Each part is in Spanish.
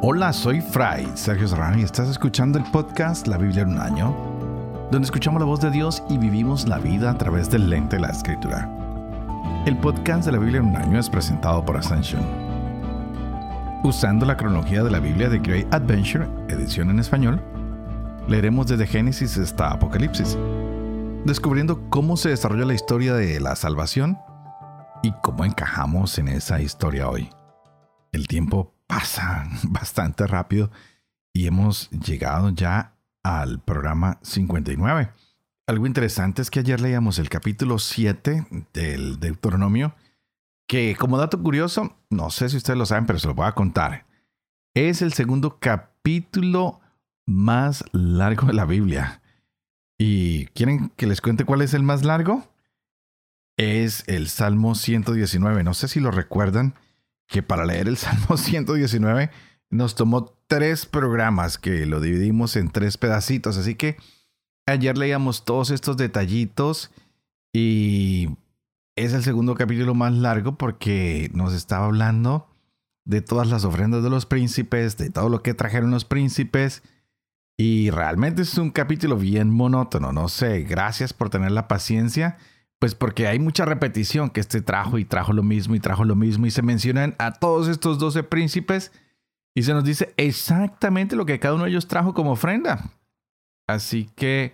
Hola, soy Fray Sergio Serrano y estás escuchando el podcast La Biblia en un año, donde escuchamos la voz de Dios y vivimos la vida a través del lente de la escritura. El podcast de la Biblia en un año es presentado por Ascension. Usando la cronología de la Biblia de Great Adventure, edición en español, leeremos desde Génesis hasta Apocalipsis, descubriendo cómo se desarrolla la historia de la salvación y cómo encajamos en esa historia hoy. El tiempo pasa bastante rápido y hemos llegado ya al programa 59. Algo interesante es que ayer leíamos el capítulo 7 del Deuteronomio, que como dato curioso, no sé si ustedes lo saben, pero se lo voy a contar. Es el segundo capítulo más largo de la Biblia. ¿Y quieren que les cuente cuál es el más largo? Es el Salmo 119. No sé si lo recuerdan que para leer el Salmo 119 nos tomó tres programas que lo dividimos en tres pedacitos. Así que ayer leíamos todos estos detallitos y es el segundo capítulo más largo porque nos estaba hablando de todas las ofrendas de los príncipes, de todo lo que trajeron los príncipes. Y realmente es un capítulo bien monótono, no sé, gracias por tener la paciencia pues porque hay mucha repetición que este trajo y trajo lo mismo y trajo lo mismo y se mencionan a todos estos doce príncipes y se nos dice exactamente lo que cada uno de ellos trajo como ofrenda. Así que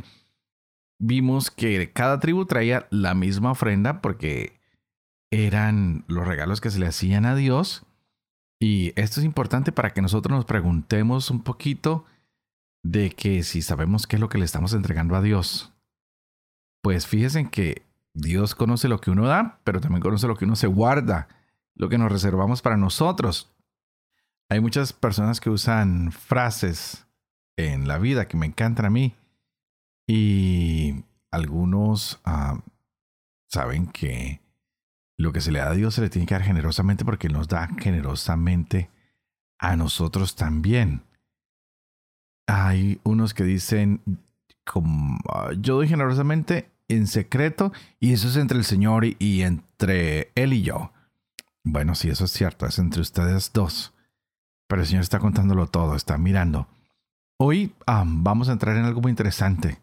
vimos que cada tribu traía la misma ofrenda porque eran los regalos que se le hacían a Dios. Y esto es importante para que nosotros nos preguntemos un poquito de que si sabemos qué es lo que le estamos entregando a Dios. Pues fíjense que Dios conoce lo que uno da, pero también conoce lo que uno se guarda, lo que nos reservamos para nosotros. Hay muchas personas que usan frases en la vida que me encantan a mí y algunos ah, saben que lo que se le da a Dios se le tiene que dar generosamente porque nos da generosamente a nosotros también. Hay unos que dicen, como, ah, yo doy generosamente en secreto y eso es entre el Señor y, entre Él y yo. Bueno, sí, eso es cierto, es entre ustedes dos. Pero el Señor está contándolo todo, está mirando. Hoy vamos a entrar en algo muy interesante.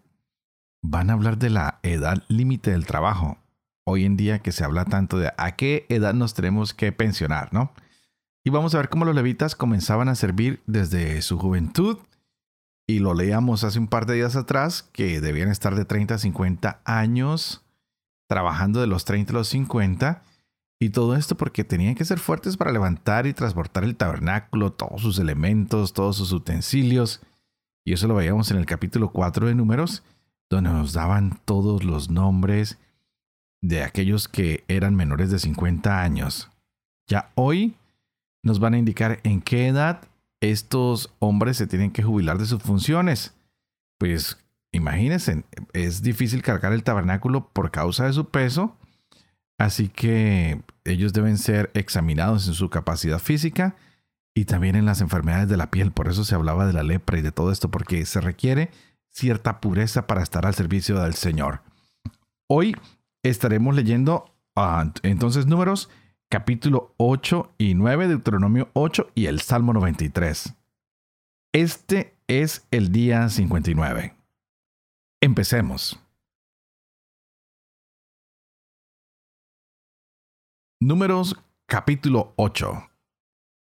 Van a hablar de la edad límite del trabajo. Hoy en día que se habla tanto de a qué edad nos tenemos que pensionar, ¿no? Y vamos a ver cómo los levitas comenzaban a servir desde su juventud y lo leíamos hace un par de días atrás, que debían estar de 30 a 50 años trabajando de los 30 a los 50. Y todo esto porque tenían que ser fuertes para levantar y transportar el tabernáculo, todos sus elementos, todos sus utensilios. Y eso lo veíamos en el capítulo 4 de Números, donde nos daban todos los nombres de aquellos que eran menores de 50 años. Ya hoy nos van a indicar en qué edad estos hombres se tienen que jubilar de sus funciones. Pues imagínense, es difícil cargar el tabernáculo por causa de su peso, así que ellos deben ser examinados en su capacidad física y también en las enfermedades de la piel. Por eso se hablaba de la lepra y de todo esto, porque se requiere cierta pureza para estar al servicio del Señor. Hoy estaremos leyendo ah, entonces números capítulo 8 y 9, Deuteronomio 8 y el Salmo 93. Este es el día 59. Empecemos. Números capítulo 8.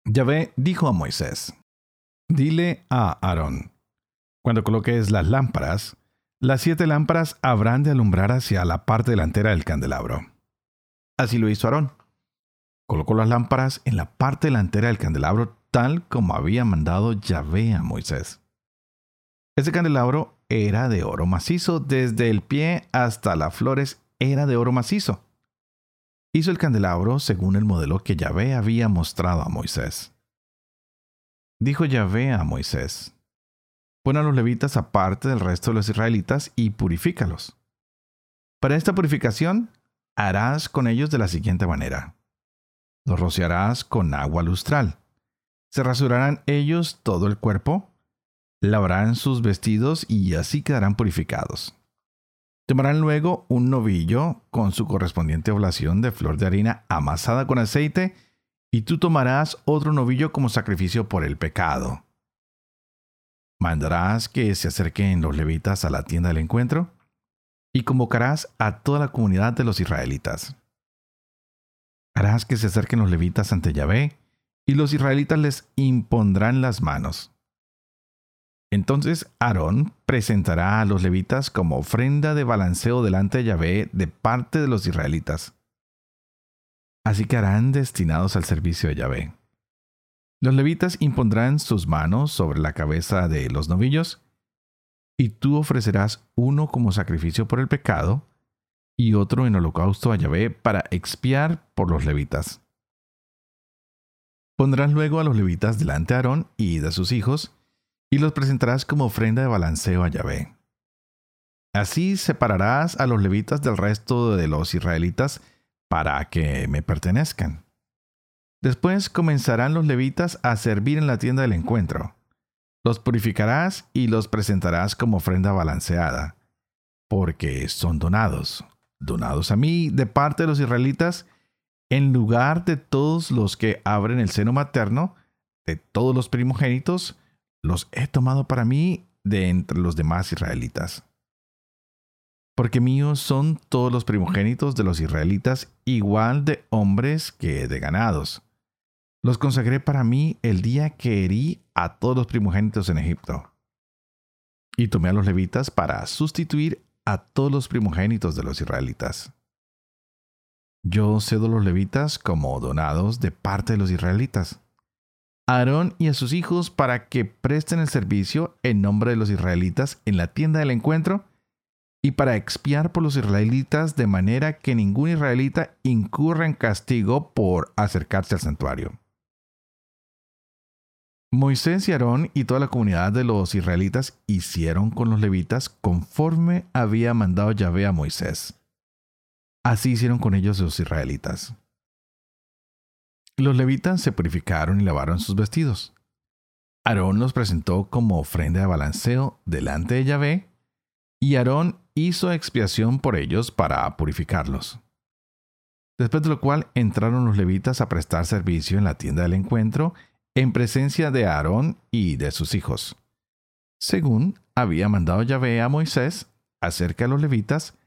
Yahvé dijo a Moisés, Dile a Aarón, cuando coloques las lámparas, las siete lámparas habrán de alumbrar hacia la parte delantera del candelabro. Así lo hizo Aarón colocó las lámparas en la parte delantera del candelabro tal como había mandado Yahvé a Moisés. Ese candelabro era de oro macizo, desde el pie hasta las flores era de oro macizo. Hizo el candelabro según el modelo que Yahvé había mostrado a Moisés. Dijo Yahvé a Moisés, pon a los levitas aparte del resto de los israelitas y purifícalos. Para esta purificación harás con ellos de la siguiente manera los rociarás con agua lustral. Se rasurarán ellos todo el cuerpo, lavarán sus vestidos y así quedarán purificados. Tomarán luego un novillo con su correspondiente oblación de flor de harina amasada con aceite y tú tomarás otro novillo como sacrificio por el pecado. Mandarás que se acerquen los levitas a la tienda del encuentro y convocarás a toda la comunidad de los israelitas. Harás que se acerquen los levitas ante Yahvé y los israelitas les impondrán las manos. Entonces Aarón presentará a los levitas como ofrenda de balanceo delante de Yahvé de parte de los israelitas. Así que harán destinados al servicio de Yahvé. Los levitas impondrán sus manos sobre la cabeza de los novillos, y tú ofrecerás uno como sacrificio por el pecado, y otro en holocausto a Yahvé para expiar por los levitas. Pondrás luego a los levitas delante de Aarón y de sus hijos, y los presentarás como ofrenda de balanceo a Yahvé. Así separarás a los levitas del resto de los israelitas para que me pertenezcan. Después comenzarán los levitas a servir en la tienda del encuentro. Los purificarás y los presentarás como ofrenda balanceada, porque son donados, donados a mí de parte de los israelitas, en lugar de todos los que abren el seno materno, de todos los primogénitos, los he tomado para mí de entre los demás israelitas porque míos son todos los primogénitos de los israelitas, igual de hombres que de ganados. Los consagré para mí el día que herí a todos los primogénitos en Egipto. Y tomé a los levitas para sustituir a todos los primogénitos de los israelitas. Yo cedo los levitas como donados de parte de los israelitas. Aarón y a sus hijos para que presten el servicio en nombre de los israelitas en la tienda del encuentro y para expiar por los israelitas de manera que ningún israelita incurra en castigo por acercarse al santuario. Moisés y Aarón y toda la comunidad de los israelitas hicieron con los levitas conforme había mandado Yahvé a Moisés. Así hicieron con ellos los israelitas. Los levitas se purificaron y lavaron sus vestidos. Aarón los presentó como ofrenda de balanceo delante de Yahvé, y Aarón hizo expiación por ellos para purificarlos. Después de lo cual entraron los levitas a prestar servicio en la tienda del encuentro en presencia de Aarón y de sus hijos. Según había mandado Yahvé a Moisés acerca de los levitas,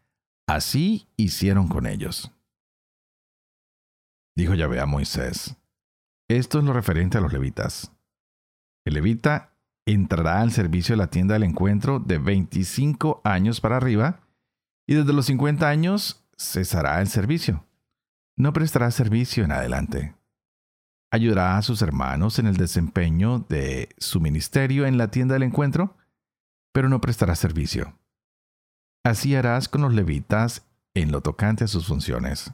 así hicieron con ellos. Dijo Yahvé a Moisés, esto es lo referente a los levitas. El levita entrará al servicio de la tienda del encuentro de 25 años para arriba y desde los 50 años cesará el servicio. No prestará servicio en adelante. Ayudará a sus hermanos en el desempeño de su ministerio en la tienda del encuentro, pero no prestará servicio. Así harás con los levitas en lo tocante a sus funciones.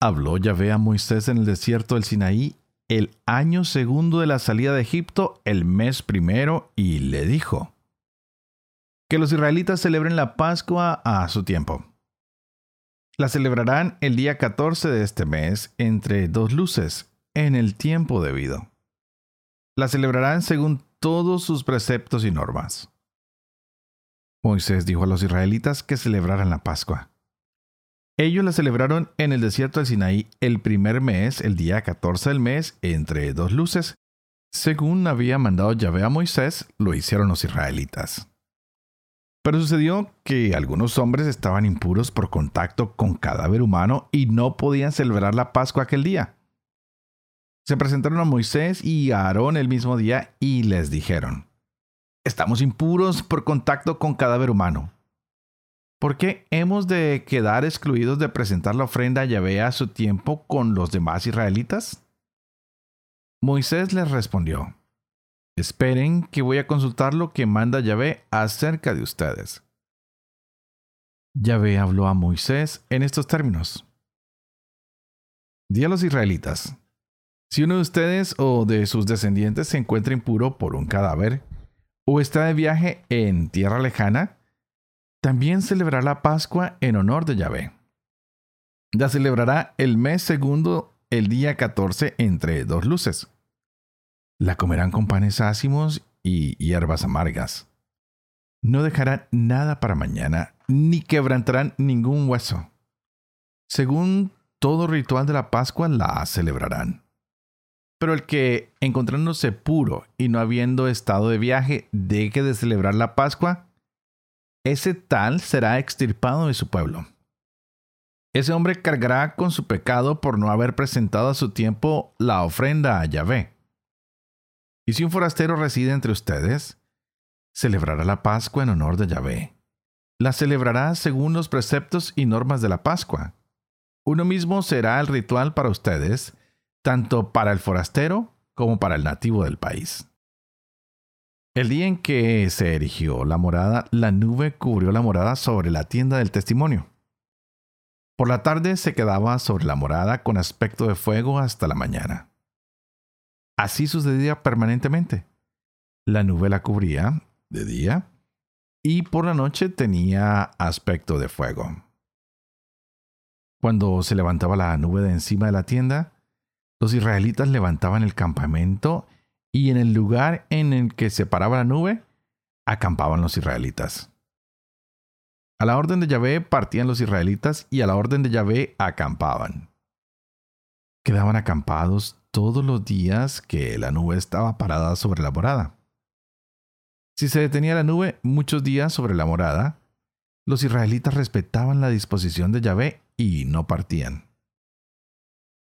Habló Yahvé a Moisés en el desierto del Sinaí el año segundo de la salida de Egipto, el mes primero, y le dijo, que los israelitas celebren la Pascua a su tiempo. La celebrarán el día 14 de este mes entre dos luces, en el tiempo debido. La celebrarán según todos sus preceptos y normas. Moisés dijo a los israelitas que celebraran la Pascua. Ellos la celebraron en el desierto del Sinaí el primer mes, el día 14 del mes, entre dos luces. Según había mandado Yahvé a Moisés, lo hicieron los israelitas. Pero sucedió que algunos hombres estaban impuros por contacto con cadáver humano y no podían celebrar la Pascua aquel día. Se presentaron a Moisés y a Aarón el mismo día y les dijeron, Estamos impuros por contacto con cadáver humano. ¿Por qué hemos de quedar excluidos de presentar la ofrenda a Yahvé a su tiempo con los demás israelitas? Moisés les respondió, Esperen que voy a consultar lo que manda Yahvé acerca de ustedes. Yahvé habló a Moisés en estos términos. Di a los israelitas, si uno de ustedes o de sus descendientes se encuentra impuro por un cadáver, o está de viaje en tierra lejana, también celebrará la Pascua en honor de Yahvé. La celebrará el mes segundo, el día 14, entre dos luces. La comerán con panes ácimos y hierbas amargas. No dejarán nada para mañana, ni quebrantarán ningún hueso. Según todo ritual de la Pascua la celebrarán. Pero el que, encontrándose puro y no habiendo estado de viaje, deje de celebrar la Pascua, ese tal será extirpado de su pueblo. Ese hombre cargará con su pecado por no haber presentado a su tiempo la ofrenda a Yahvé. Y si un forastero reside entre ustedes, celebrará la Pascua en honor de Yahvé. La celebrará según los preceptos y normas de la Pascua. Uno mismo será el ritual para ustedes, tanto para el forastero como para el nativo del país. El día en que se erigió la morada, la nube cubrió la morada sobre la tienda del testimonio. Por la tarde se quedaba sobre la morada con aspecto de fuego hasta la mañana. Así sucedía permanentemente. La nube la cubría de día y por la noche tenía aspecto de fuego. Cuando se levantaba la nube de encima de la tienda, los israelitas levantaban el campamento y en el lugar en el que se paraba la nube, acampaban los israelitas. A la orden de Yahvé partían los israelitas y a la orden de Yahvé acampaban. Quedaban acampados todos los días que la nube estaba parada sobre la morada. Si se detenía la nube muchos días sobre la morada, los israelitas respetaban la disposición de Yahvé y no partían.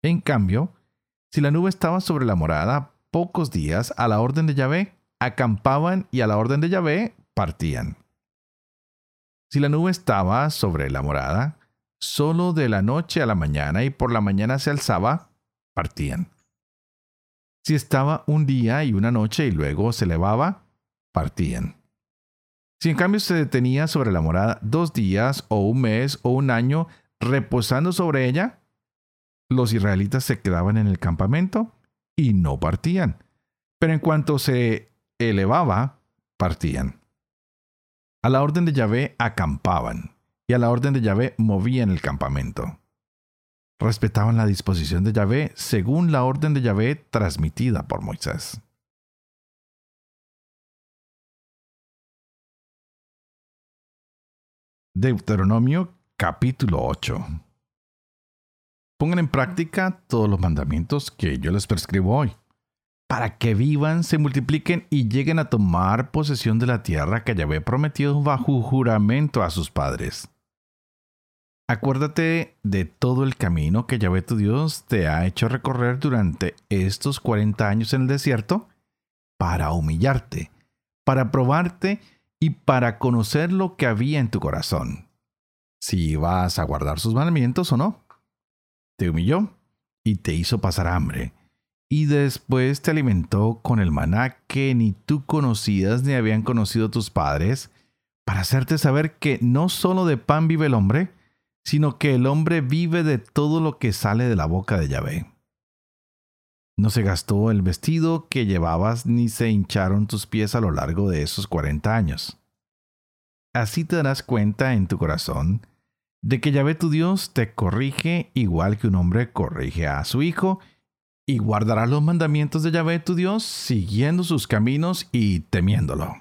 En cambio, si la nube estaba sobre la morada pocos días, a la orden de Yahvé, acampaban y a la orden de Yahvé partían. Si la nube estaba sobre la morada, solo de la noche a la mañana y por la mañana se alzaba, partían. Si estaba un día y una noche y luego se elevaba, partían. Si en cambio se detenía sobre la morada dos días o un mes o un año, reposando sobre ella, los israelitas se quedaban en el campamento y no partían. Pero en cuanto se elevaba, partían. A la orden de Yahvé acampaban, y a la orden de Yahvé movían el campamento. Respetaban la disposición de Yahvé según la orden de Yahvé transmitida por Moisés. Deuteronomio capítulo 8 Pongan en práctica todos los mandamientos que yo les prescribo hoy, para que vivan, se multipliquen y lleguen a tomar posesión de la tierra que Yahvé prometido bajo juramento a sus padres. Acuérdate de todo el camino que Yahvé tu Dios te ha hecho recorrer durante estos 40 años en el desierto para humillarte, para probarte y para conocer lo que había en tu corazón, si vas a guardar sus mandamientos o no. Te humilló y te hizo pasar hambre, y después te alimentó con el maná que ni tú conocías ni habían conocido tus padres, para hacerte saber que no solo de pan vive el hombre, sino que el hombre vive de todo lo que sale de la boca de Yahvé. No se gastó el vestido que llevabas ni se hincharon tus pies a lo largo de esos cuarenta años. Así te darás cuenta en tu corazón de que Yahvé tu Dios te corrige igual que un hombre corrige a su hijo, y guardarás los mandamientos de Yahvé tu Dios siguiendo sus caminos y temiéndolo.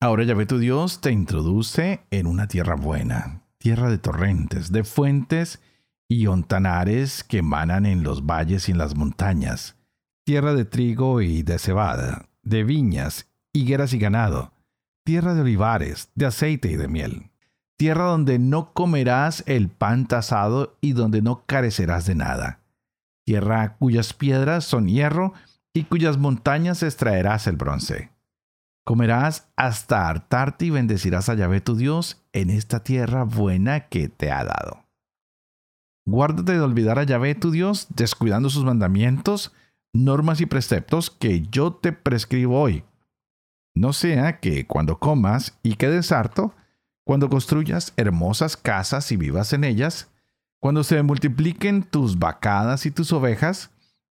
Ahora Yahvé tu Dios te introduce en una tierra buena, tierra de torrentes, de fuentes y ontanares que emanan en los valles y en las montañas, tierra de trigo y de cebada, de viñas, higueras y ganado, tierra de olivares, de aceite y de miel tierra donde no comerás el pan tasado y donde no carecerás de nada, tierra cuyas piedras son hierro y cuyas montañas extraerás el bronce. Comerás hasta hartarte y bendecirás a Yahvé tu Dios en esta tierra buena que te ha dado. Guárdate de olvidar a Yahvé tu Dios, descuidando sus mandamientos, normas y preceptos que yo te prescribo hoy. No sea que cuando comas y quedes harto, cuando construyas hermosas casas y vivas en ellas, cuando se multipliquen tus vacadas y tus ovejas,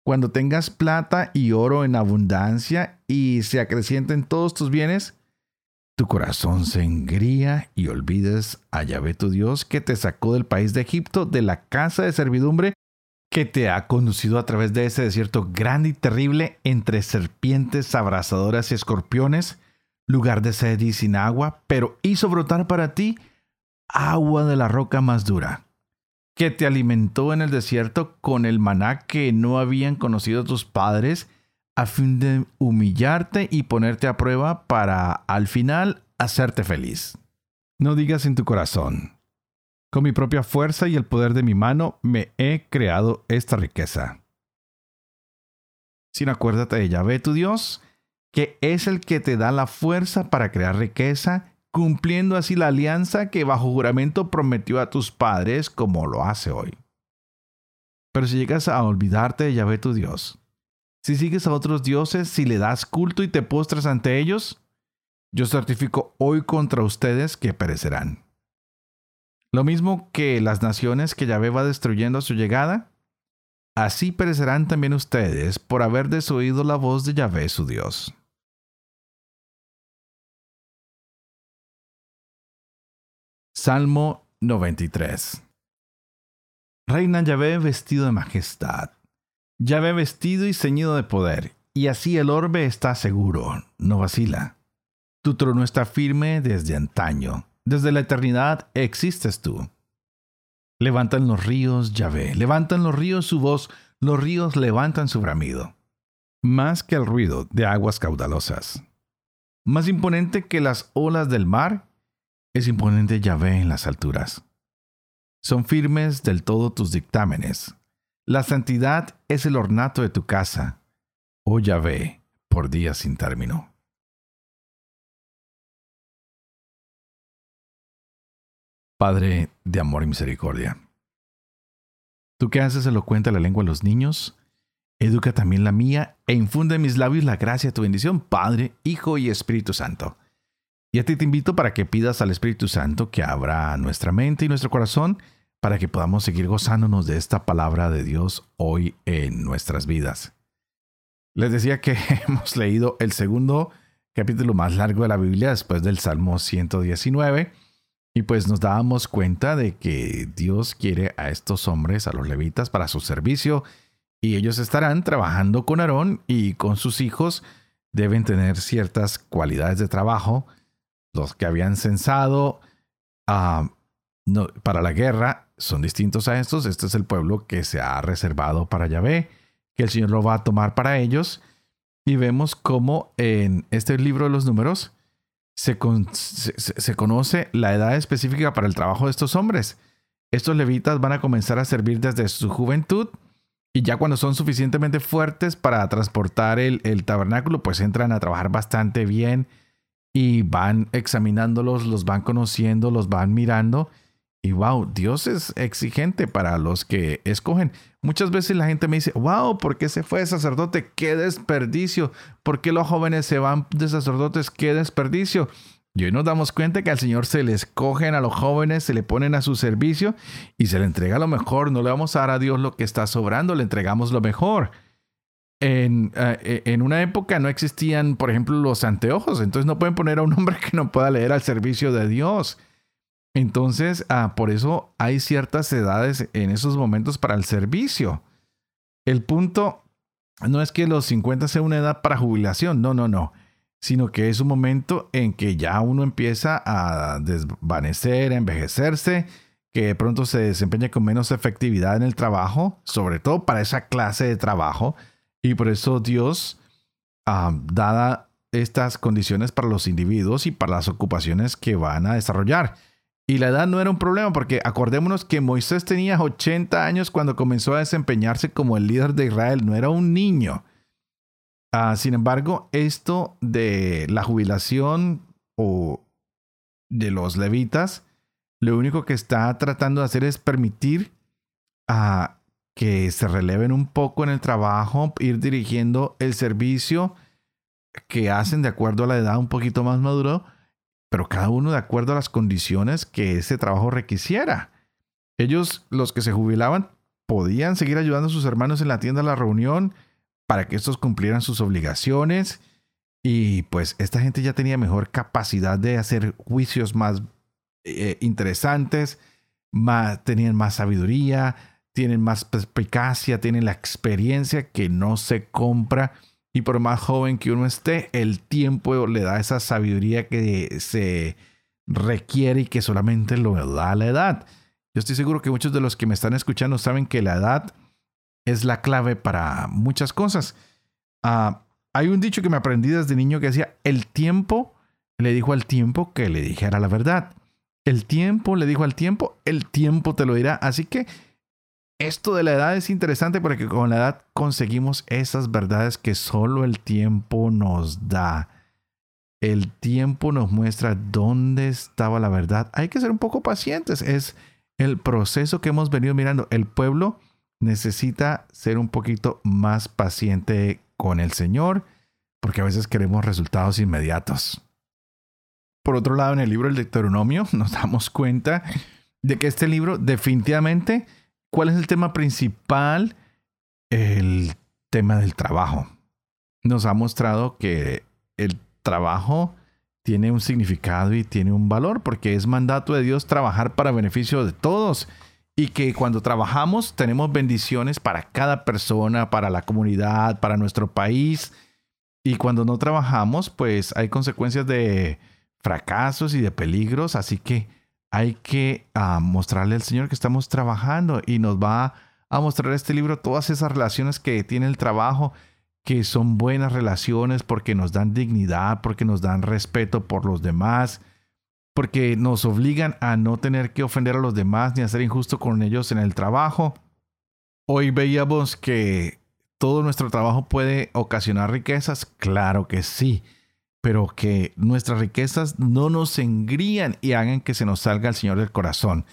cuando tengas plata y oro en abundancia y se acrecienten todos tus bienes, tu corazón se engría y olvides a Yahvé tu Dios que te sacó del país de Egipto, de la casa de servidumbre, que te ha conducido a través de ese desierto grande y terrible entre serpientes abrasadoras y escorpiones, lugar de sed y sin agua, pero hizo brotar para ti agua de la roca más dura. Que te alimentó en el desierto con el maná que no habían conocido tus padres, a fin de humillarte y ponerte a prueba para, al final, hacerte feliz. No digas en tu corazón, con mi propia fuerza y el poder de mi mano me he creado esta riqueza. Sino acuérdate de Yahvé tu Dios, que es el que te da la fuerza para crear riqueza cumpliendo así la alianza que bajo juramento prometió a tus padres como lo hace hoy. Pero si llegas a olvidarte de Yahvé tu Dios, si sigues a otros dioses, si le das culto y te postras ante ellos, yo certifico hoy contra ustedes que perecerán. Lo mismo que las naciones que Yahvé va destruyendo a su llegada, así perecerán también ustedes por haber desoído la voz de Yahvé su Dios. Salmo 93 Reina Yahvé vestido de majestad, Yahvé vestido y ceñido de poder, y así el orbe está seguro, no vacila. Tu trono está firme desde antaño, desde la eternidad existes tú. Levantan los ríos, Yahvé, levantan los ríos su voz, los ríos levantan su bramido, más que el ruido de aguas caudalosas. Más imponente que las olas del mar, es imponente Yahvé en las alturas. Son firmes del todo tus dictámenes. La santidad es el ornato de tu casa, oh Yahvé, por días sin término. Padre de amor y misericordia. Tú que haces elocuente la lengua de los niños, educa también la mía e infunde en mis labios la gracia de tu bendición, Padre, Hijo y Espíritu Santo. Y a ti te invito para que pidas al Espíritu Santo que abra nuestra mente y nuestro corazón para que podamos seguir gozándonos de esta palabra de Dios hoy en nuestras vidas. Les decía que hemos leído el segundo capítulo más largo de la Biblia después del Salmo 119 y pues nos dábamos cuenta de que Dios quiere a estos hombres, a los levitas, para su servicio y ellos estarán trabajando con Aarón y con sus hijos deben tener ciertas cualidades de trabajo los que habían censado ah, para la guerra son distintos a estos. Este es el pueblo que se ha reservado para Yahvé, que el Señor lo va a tomar para ellos. Y vemos cómo en este libro de los números se, conoce la edad específica para el trabajo de estos hombres. Estos levitas van a comenzar a servir desde su juventud y ya cuando son suficientemente fuertes para transportar el tabernáculo, pues entran a trabajar bastante bien y van examinándolos, los van conociendo, los van mirando. Y wow, Dios es exigente para los que escogen. Muchas veces la gente me dice, wow, ¿por qué se fue de sacerdote? ¡Qué desperdicio! ¿Por qué los jóvenes se van de sacerdotes? ¡Qué desperdicio! Y hoy nos damos cuenta que al Señor se le escogen a los jóvenes, se le ponen a su servicio y se le entrega lo mejor. No le vamos a dar a Dios lo que está sobrando, le entregamos lo mejor. Eh, eh, en, una época no existían, por ejemplo, los anteojos, entonces no pueden poner a un hombre que no pueda leer al servicio de Dios. Entonces, ah, por eso hay ciertas edades en esos momentos para el servicio. El punto no es que los 50 sea una edad para jubilación, no, no, no, sino que es un momento en que ya uno empieza a desvanecer, a envejecerse, que de pronto se desempeña con menos efectividad en el trabajo, sobre todo para esa clase de trabajo y por eso Dios, ah, dada estas condiciones para los individuos y para las ocupaciones que van a desarrollar. Y la edad no era un problema porque acordémonos que Moisés tenía 80 años cuando comenzó a desempeñarse como el líder de Israel, no era un niño. Ah, sin embargo, esto de la jubilación o de los levitas, lo único que está tratando de hacer es permitir a que se releven un poco en el trabajo, ir dirigiendo el servicio que hacen de acuerdo a la edad un poquito más maduro, pero cada uno de acuerdo a las condiciones que ese trabajo requisiera. Ellos, los que se jubilaban, podían seguir ayudando a sus hermanos en la tienda de la reunión para que estos cumplieran sus obligaciones. Y pues esta gente ya tenía mejor capacidad de hacer juicios más eh, interesantes, más, tenían más sabiduría, tienen más perspicacia, tienen la experiencia que no se compra. Y por más joven que uno esté, el tiempo le da esa sabiduría que se requiere y que solamente lo da la edad. Yo estoy seguro que muchos de los que me están escuchando saben que la edad es la clave para muchas cosas. Ah, hay un dicho que me aprendí desde niño que decía, el tiempo le dijo al tiempo que le dijera la verdad. El tiempo le dijo al tiempo, el tiempo te lo dirá. Así que esto de la edad es interesante porque con la edad conseguimos esas verdades que solo el tiempo nos da. El tiempo nos muestra dónde estaba la verdad. Hay que ser un poco pacientes. Es el proceso que hemos venido mirando. El pueblo necesita ser un poquito más paciente con el Señor porque a veces queremos resultados inmediatos. Por otro lado, en el libro del Deuteronomio nos damos cuenta de que este libro definitivamente ¿Cuál es el tema principal? El tema del trabajo. Nos ha mostrado que el trabajo tiene un significado y tiene un valor porque es mandato de Dios trabajar para beneficio de todos y que cuando trabajamos tenemos bendiciones para cada persona, para la comunidad, para nuestro país y cuando no trabajamos pues hay consecuencias de fracasos y de peligros, así que hay que ah, mostrarle al Señor que estamos trabajando y nos va a mostrar este libro todas esas relaciones que tiene el trabajo, que son buenas relaciones porque nos dan dignidad, porque nos dan respeto por los demás, porque nos obligan a no tener que ofender a los demás ni a ser injusto con ellos en el trabajo. Hoy veíamos que todo nuestro trabajo puede ocasionar riquezas, claro que sí pero que nuestras riquezas no nos engrían y hagan que se nos salga el Señor del corazón.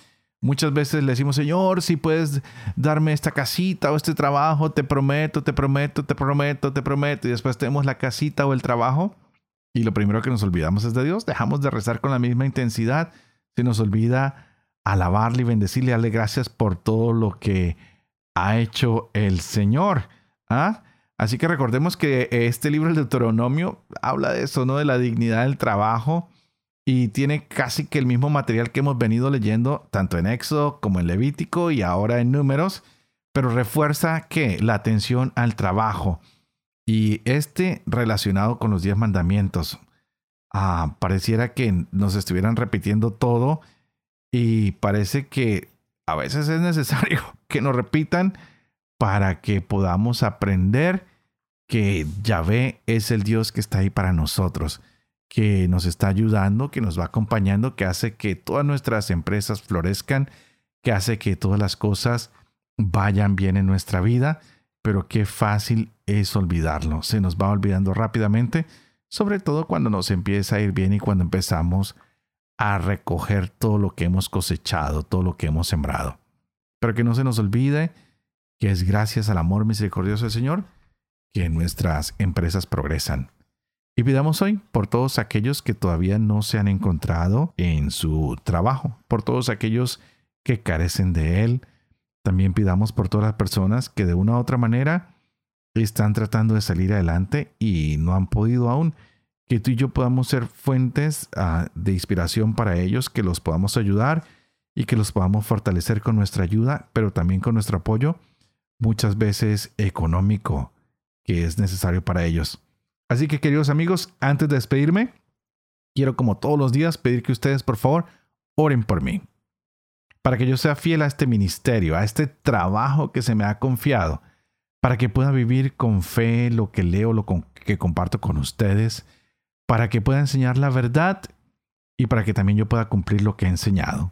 Muchas veces le decimos, Señor, si puedes darme esta casita o este trabajo, te prometo, te prometo, te prometo, te prometo. Y después tenemos la casita o el trabajo. Y lo primero que nos olvidamos es de Dios. Dejamos de rezar con la misma intensidad. Se nos olvida alabarle y bendecirle, darle gracias por todo lo que ha hecho el Señor. ¿Ah? Así que recordemos que este libro, el Deuteronomio, habla de eso, ¿no? De la dignidad del trabajo y tiene casi que el mismo material que hemos venido leyendo tanto en Éxodo como en Levítico y ahora en Números, pero refuerza que la atención al trabajo y este relacionado con los diez mandamientos. Ah, pareciera que nos estuvieran repitiendo todo y parece que a veces es necesario que nos repitan para que podamos aprender que Yahvé es el Dios que está ahí para nosotros, que nos está ayudando, que nos va acompañando, que hace que todas nuestras empresas florezcan, que hace que todas las cosas vayan bien en nuestra vida, pero qué fácil es olvidarlo. Se nos va olvidando rápidamente, sobre todo cuando nos empieza a ir bien y cuando empezamos a recoger todo lo que hemos cosechado, todo lo que hemos sembrado. Pero que no se nos olvide que es gracias al amor misericordioso del Señor que nuestras empresas progresan. Y pidamos hoy por todos aquellos que todavía no se han encontrado en su trabajo, por todos aquellos que carecen de él. También pidamos por todas las personas que de una u otra manera están tratando de salir adelante y no han podido aún. Que tú y yo podamos ser fuentes ah, de inspiración para ellos, que los podamos ayudar y que los podamos fortalecer con nuestra ayuda, pero también con nuestro apoyo, muchas veces económico, que es necesario para ellos. Así que queridos amigos, antes de despedirme, quiero como todos los días pedir que ustedes por favor oren por mí, para que yo sea fiel a este ministerio, a este trabajo que se me ha confiado, para que pueda vivir con fe lo que leo, lo que comparto con ustedes, para que pueda enseñar la verdad y para que también yo pueda cumplir lo que he enseñado.